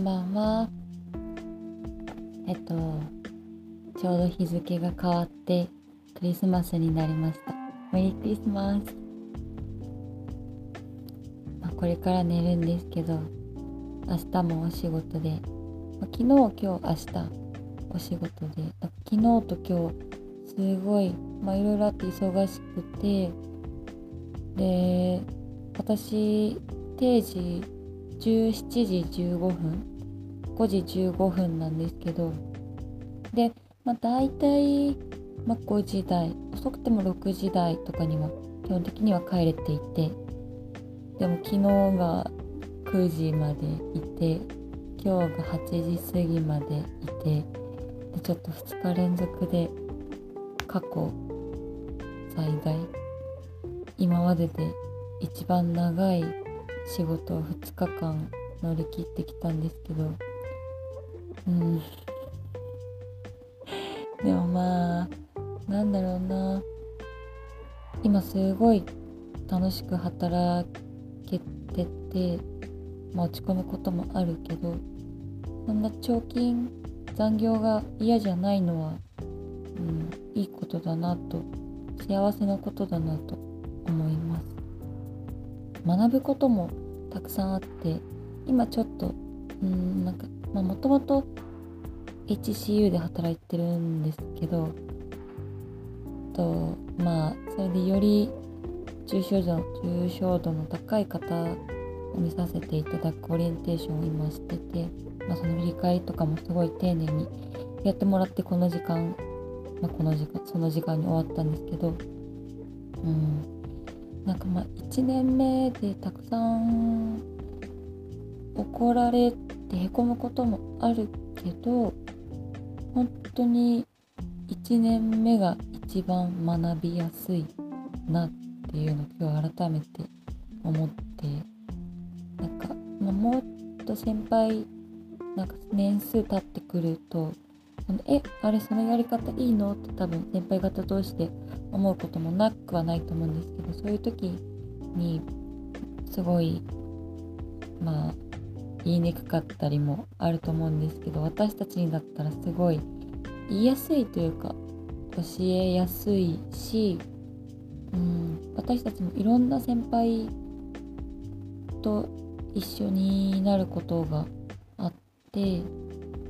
んばんは。えっと、ちょうど日付が変わってクリスマスになりました。メリークリスマス。まあ、これから寝るんですけど、明日もお仕事で、まあ、昨日、今日、明日お仕事で、昨日と今日、すごい、まあ、いろいろあって忙しくて、で、私、定時17時15分。5時15分なんですけど。で、まあ、大体、まあ、5時台遅くても6時台とかには基本的には帰れていて。でも昨日が9時までいて今日が8時過ぎまでいて。でちょっと2日連続で過去最大今までで一番長い仕事を2日間乗り切ってきたんですけど。うん。でもまあなんだろうな。今すごい楽しく働けてて、まあ、落ち込むこともあるけどそんな長金残業が嫌じゃないのは、うん、いいことだなと幸せなことだなと思います。学ぶこともたくさんあって今ちょっとうんなんかもともと HCU で働いてるんですけどとまあそれでより重症度重症度の高い方を見させていただくオリエンテーションを今してて、まあ、その振り返りとかもすごい丁寧にやってもらってこの時間、まあ、この時間その時間に終わったんですけどうん。なんかまあ1年目でたくさん怒られてへこむこともあるけど本当に1年目が一番学びやすいなっていうのを今日改めて思ってなんか、ま、もっと先輩なんか年数経ってくるとえあれそのやり方いいのって多分先輩方同士で思うこともなくはないと思うんですけどそういう時にすごいまあ言いにくかったりもあると思うんですけど私たちにだったらすごい言いやすいというか教えやすいし、うん、私たちもいろんな先輩と一緒になることがあって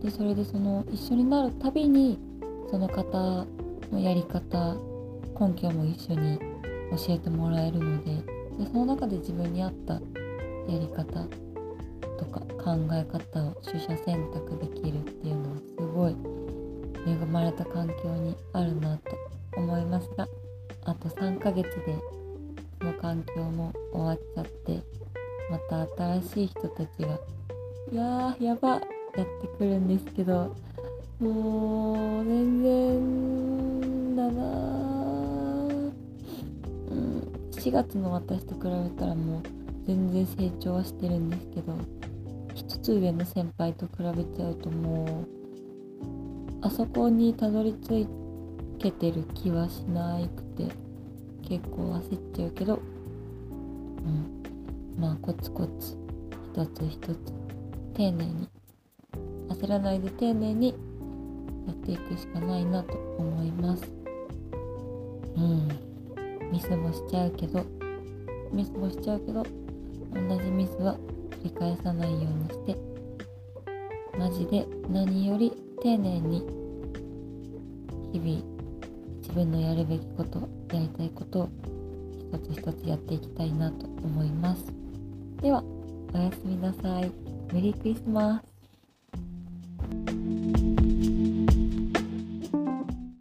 でそれでその一緒になるたびにその方のやり方根拠も一緒に教えてもらえるのででその中で自分に合ったやり方とか考え方を取捨選択できるっていうのはすごい恵まれた環境にあるなと思いますがあと3ヶ月でその環境も終わっちゃってまた新しい人たちがいやーやば。やってくるんですけどもう全然だなうん4月の私と比べたらもう全然成長はしてるんですけど一つ上の先輩と比べちゃうともうあそこにたどり着けてる気はしないくて結構焦っちゃうけどうんまあコツコツ一つ一つ丁寧に焦らないで丁寧にやっていくしかないなと思います。うん。ミスもしちゃうけど。ミスもしちゃうけど同じミスは繰り返さないようにして。マジで何より丁寧に日々自分のやるべきことやりたいことを一つ一つやっていきたいなと思います。ではおやすみなさい。メリークリスマス。